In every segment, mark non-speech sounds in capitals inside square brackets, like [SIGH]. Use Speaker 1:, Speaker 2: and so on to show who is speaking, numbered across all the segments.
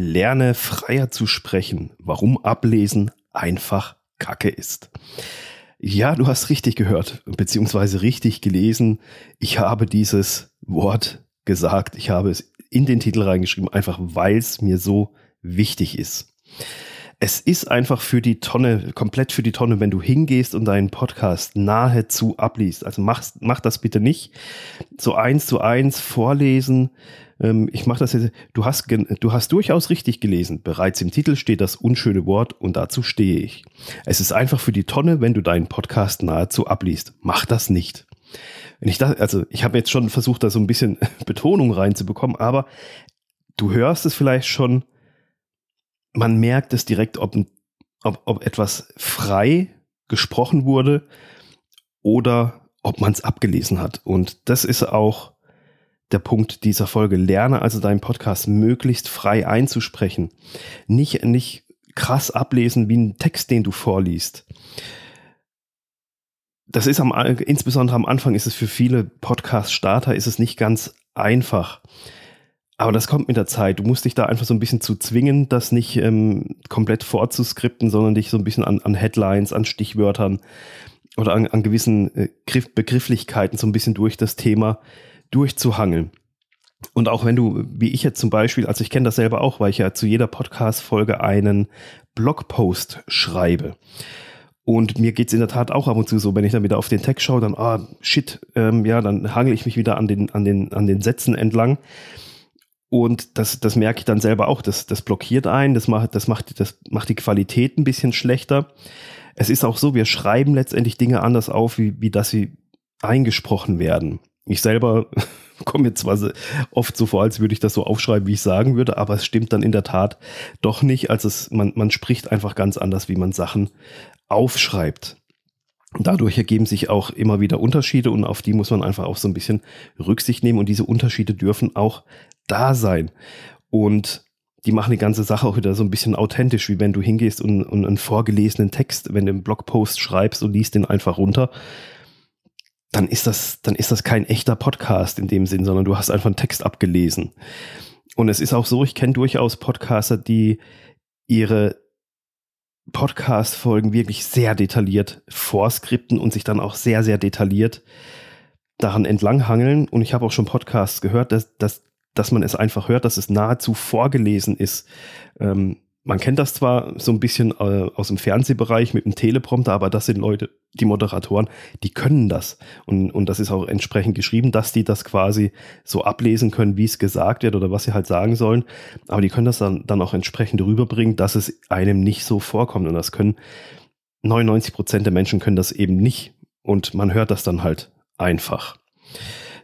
Speaker 1: Lerne freier zu sprechen, warum Ablesen einfach Kacke ist. Ja, du hast richtig gehört, beziehungsweise richtig gelesen. Ich habe dieses Wort gesagt. Ich habe es in den Titel reingeschrieben, einfach weil es mir so wichtig ist. Es ist einfach für die Tonne, komplett für die Tonne, wenn du hingehst und deinen Podcast nahezu abliest. Also mach, mach das bitte nicht. So eins zu eins vorlesen, ähm, ich mache das jetzt, du hast, du hast durchaus richtig gelesen. Bereits im Titel steht das unschöne Wort und dazu stehe ich. Es ist einfach für die Tonne, wenn du deinen Podcast nahezu abliest. Mach das nicht. Wenn ich da, also ich habe jetzt schon versucht, da so ein bisschen [LAUGHS] Betonung reinzubekommen, aber du hörst es vielleicht schon, man merkt es direkt, ob, ob, ob etwas frei gesprochen wurde oder ob man es abgelesen hat. Und das ist auch der Punkt dieser Folge. Lerne also deinen Podcast möglichst frei einzusprechen. Nicht, nicht krass ablesen wie ein Text, den du vorliest. Das ist am, insbesondere am Anfang ist es für viele Podcast-Starter ist es nicht ganz einfach. Aber das kommt mit der Zeit. Du musst dich da einfach so ein bisschen zu zwingen, das nicht ähm, komplett vorzuskripten, sondern dich so ein bisschen an, an Headlines, an Stichwörtern oder an, an gewissen äh, Begrifflichkeiten so ein bisschen durch das Thema durchzuhangeln. Und auch wenn du, wie ich jetzt zum Beispiel, also ich kenne das selber auch, weil ich ja zu jeder Podcast-Folge einen Blogpost schreibe. Und mir geht's in der Tat auch ab und zu so, wenn ich dann wieder auf den Text schaue, dann, ah, shit, ähm, ja, dann hangel ich mich wieder an den, an den, an den Sätzen entlang. Und das, das merke ich dann selber auch. Das, das blockiert ein, das macht, das macht, das macht die Qualität ein bisschen schlechter. Es ist auch so, wir schreiben letztendlich Dinge anders auf, wie, wie dass sie eingesprochen werden. Ich selber [LAUGHS] komme mir zwar oft so vor, als würde ich das so aufschreiben, wie ich sagen würde, aber es stimmt dann in der Tat doch nicht. Also es, man, man spricht einfach ganz anders, wie man Sachen aufschreibt. Dadurch ergeben sich auch immer wieder Unterschiede und auf die muss man einfach auch so ein bisschen Rücksicht nehmen und diese Unterschiede dürfen auch da sein. Und die machen die ganze Sache auch wieder so ein bisschen authentisch, wie wenn du hingehst und, und einen vorgelesenen Text, wenn du einen Blogpost schreibst und liest den einfach runter, dann ist das, dann ist das kein echter Podcast in dem Sinn, sondern du hast einfach einen Text abgelesen. Und es ist auch so, ich kenne durchaus Podcaster, die ihre Podcast-Folgen wirklich sehr detailliert vorskripten und sich dann auch sehr, sehr detailliert daran entlanghangeln. Und ich habe auch schon Podcasts gehört, dass, dass, dass man es einfach hört, dass es nahezu vorgelesen ist. Ähm, man kennt das zwar so ein bisschen äh, aus dem Fernsehbereich mit dem Teleprompter, aber das sind Leute, die Moderatoren, die können das. Und, und das ist auch entsprechend geschrieben, dass die das quasi so ablesen können, wie es gesagt wird oder was sie halt sagen sollen. Aber die können das dann, dann auch entsprechend rüberbringen, dass es einem nicht so vorkommt. Und das können 99 Prozent der Menschen können das eben nicht. Und man hört das dann halt einfach.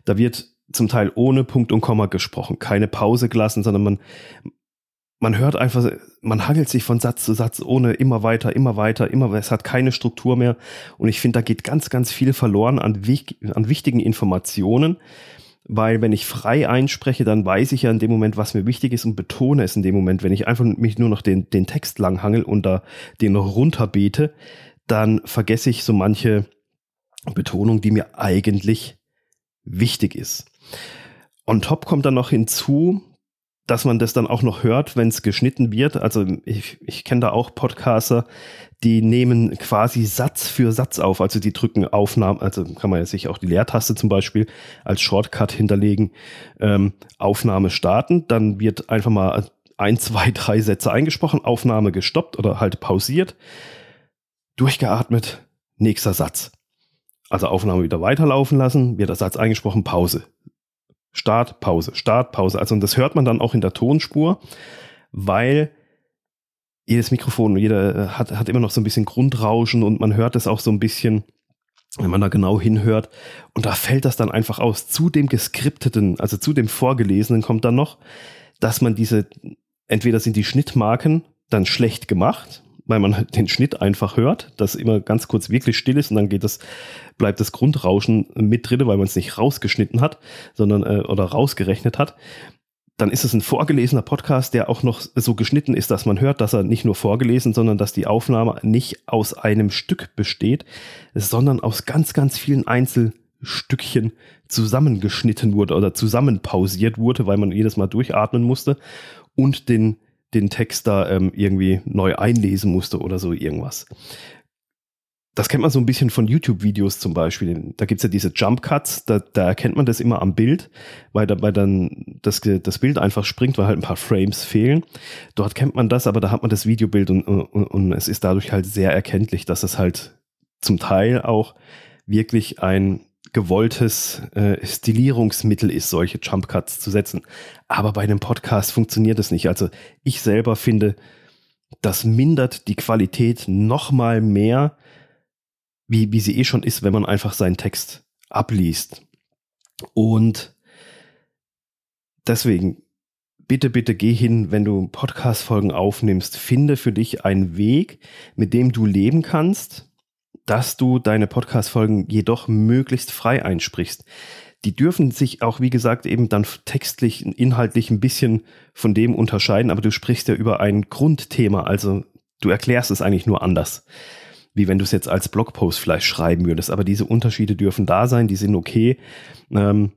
Speaker 1: Da wird zum Teil ohne Punkt und Komma gesprochen, keine Pause gelassen, sondern man, man hört einfach, man hangelt sich von Satz zu Satz ohne immer weiter, immer weiter, immer, es hat keine Struktur mehr. Und ich finde, da geht ganz, ganz viel verloren an, an wichtigen Informationen. Weil wenn ich frei einspreche, dann weiß ich ja in dem Moment, was mir wichtig ist und betone es in dem Moment. Wenn ich einfach mich nur noch den, den Text langhangel und da den runterbete, dann vergesse ich so manche Betonung, die mir eigentlich wichtig ist. On top kommt dann noch hinzu, dass man das dann auch noch hört, wenn es geschnitten wird. Also ich, ich kenne da auch Podcaster, die nehmen quasi Satz für Satz auf. Also die drücken Aufnahmen, also kann man ja sich auch die Leertaste zum Beispiel als Shortcut hinterlegen, ähm, Aufnahme starten, dann wird einfach mal ein, zwei, drei Sätze eingesprochen, Aufnahme gestoppt oder halt pausiert, durchgeatmet, nächster Satz. Also Aufnahme wieder weiterlaufen lassen, wird der Satz eingesprochen, Pause. Start, Pause, Start, Pause. Also und das hört man dann auch in der Tonspur, weil jedes Mikrofon, jeder äh, hat, hat immer noch so ein bisschen Grundrauschen und man hört es auch so ein bisschen, wenn man da genau hinhört. Und da fällt das dann einfach aus. Zu dem geskripteten, also zu dem vorgelesenen kommt dann noch, dass man diese, entweder sind die Schnittmarken dann schlecht gemacht, weil man den Schnitt einfach hört, dass immer ganz kurz wirklich still ist und dann geht das, bleibt das Grundrauschen mit drin, weil man es nicht rausgeschnitten hat, sondern äh, oder rausgerechnet hat. Dann ist es ein vorgelesener Podcast, der auch noch so geschnitten ist, dass man hört, dass er nicht nur vorgelesen, sondern dass die Aufnahme nicht aus einem Stück besteht, sondern aus ganz, ganz vielen Einzelstückchen zusammengeschnitten wurde oder zusammenpausiert wurde, weil man jedes Mal durchatmen musste und den den Text da ähm, irgendwie neu einlesen musste oder so irgendwas. Das kennt man so ein bisschen von YouTube-Videos zum Beispiel. Da gibt es ja diese Jump Cuts, da, da, erkennt man das immer am Bild, weil dabei dann das, das Bild einfach springt, weil halt ein paar Frames fehlen. Dort kennt man das, aber da hat man das Videobild und, und, und es ist dadurch halt sehr erkenntlich, dass es halt zum Teil auch wirklich ein gewolltes äh, Stilierungsmittel ist, solche Jump Cuts zu setzen. Aber bei einem Podcast funktioniert das nicht. Also ich selber finde, das mindert die Qualität noch mal mehr, wie, wie sie eh schon ist, wenn man einfach seinen Text abliest. Und deswegen, bitte, bitte geh hin, wenn du Podcast-Folgen aufnimmst, finde für dich einen Weg, mit dem du leben kannst, dass du deine Podcast-Folgen jedoch möglichst frei einsprichst. Die dürfen sich auch, wie gesagt, eben dann textlich, inhaltlich ein bisschen von dem unterscheiden, aber du sprichst ja über ein Grundthema, also du erklärst es eigentlich nur anders wie wenn du es jetzt als Blogpost vielleicht schreiben würdest. Aber diese Unterschiede dürfen da sein, die sind okay. Ähm,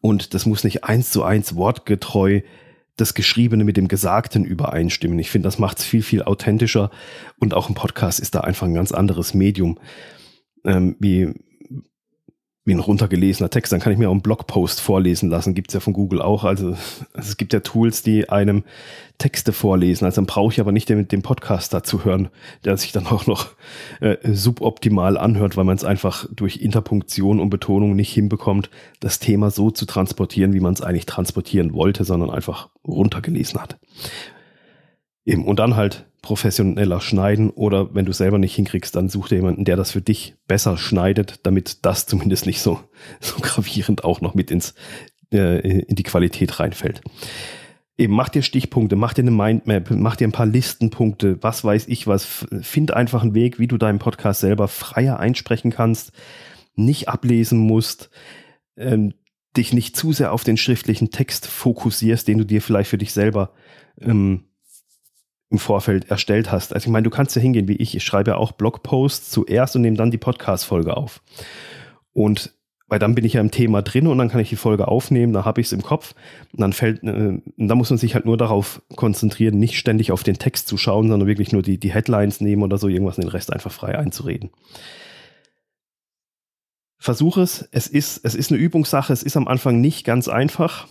Speaker 1: und das muss nicht eins zu eins wortgetreu das Geschriebene mit dem Gesagten übereinstimmen. Ich finde, das macht es viel, viel authentischer. Und auch ein Podcast ist da einfach ein ganz anderes Medium. Ähm, wie, wie ein runtergelesener Text, dann kann ich mir auch einen Blogpost vorlesen lassen, gibt es ja von Google auch. Also, es gibt ja Tools, die einem Texte vorlesen. Also dann brauche ich aber nicht den, den Podcast dazu hören, der sich dann auch noch äh, suboptimal anhört, weil man es einfach durch Interpunktion und Betonung nicht hinbekommt, das Thema so zu transportieren, wie man es eigentlich transportieren wollte, sondern einfach runtergelesen hat. Eben, und dann halt professioneller schneiden oder wenn du selber nicht hinkriegst, dann such dir jemanden, der das für dich besser schneidet, damit das zumindest nicht so, [LAUGHS] so gravierend auch noch mit ins, äh, in die Qualität reinfällt. Eben mach dir Stichpunkte, mach dir eine Mindmap, mach dir ein paar Listenpunkte, was weiß ich was. Find einfach einen Weg, wie du deinen Podcast selber freier einsprechen kannst, nicht ablesen musst, ähm, dich nicht zu sehr auf den schriftlichen Text fokussierst, den du dir vielleicht für dich selber ähm, im Vorfeld erstellt hast. Also ich meine, du kannst ja hingehen wie ich. Ich schreibe ja auch Blogposts zuerst und nehme dann die Podcast-Folge auf. Und weil dann bin ich ja im Thema drin und dann kann ich die Folge aufnehmen, da habe ich es im Kopf. Und dann fällt, äh, da muss man sich halt nur darauf konzentrieren, nicht ständig auf den Text zu schauen, sondern wirklich nur die, die Headlines nehmen oder so irgendwas und den Rest einfach frei einzureden. Versuch es. Es ist, es ist eine Übungssache. Es ist am Anfang nicht ganz einfach.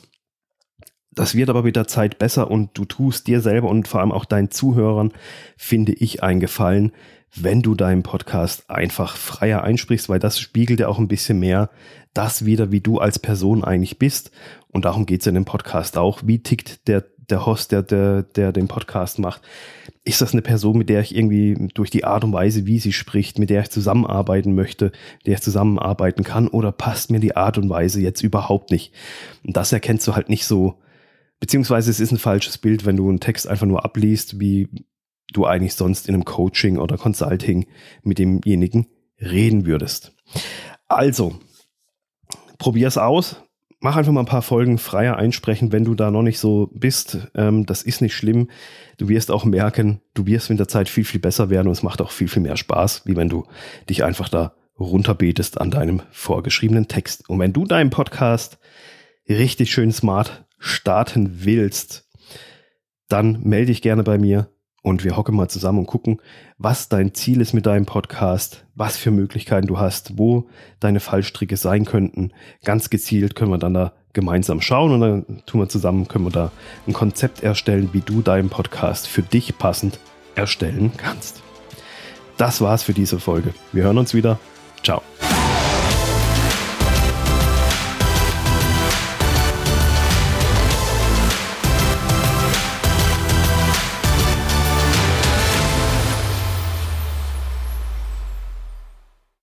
Speaker 1: Das wird aber mit der Zeit besser und du tust dir selber und vor allem auch deinen Zuhörern, finde ich, einen Gefallen, wenn du deinen Podcast einfach freier einsprichst, weil das spiegelt ja auch ein bisschen mehr das wieder, wie du als Person eigentlich bist. Und darum geht es in dem Podcast auch. Wie tickt der, der Host, der, der, der den Podcast macht? Ist das eine Person, mit der ich irgendwie durch die Art und Weise, wie sie spricht, mit der ich zusammenarbeiten möchte, mit der ich zusammenarbeiten kann, oder passt mir die Art und Weise jetzt überhaupt nicht? Und das erkennst du halt nicht so Beziehungsweise es ist ein falsches Bild, wenn du einen Text einfach nur abliest, wie du eigentlich sonst in einem Coaching oder Consulting mit demjenigen reden würdest. Also, probier es aus. Mach einfach mal ein paar Folgen freier einsprechen, wenn du da noch nicht so bist. Ähm, das ist nicht schlimm. Du wirst auch merken, du wirst mit der Zeit viel, viel besser werden und es macht auch viel, viel mehr Spaß, wie wenn du dich einfach da runterbetest an deinem vorgeschriebenen Text. Und wenn du deinen Podcast richtig schön smart starten willst, dann melde dich gerne bei mir und wir hocken mal zusammen und gucken, was dein Ziel ist mit deinem Podcast, was für Möglichkeiten du hast, wo deine Fallstricke sein könnten. Ganz gezielt können wir dann da gemeinsam schauen und dann tun wir zusammen, können wir da ein Konzept erstellen, wie du deinen Podcast für dich passend erstellen kannst. Das war's für diese Folge. Wir hören uns wieder. Ciao.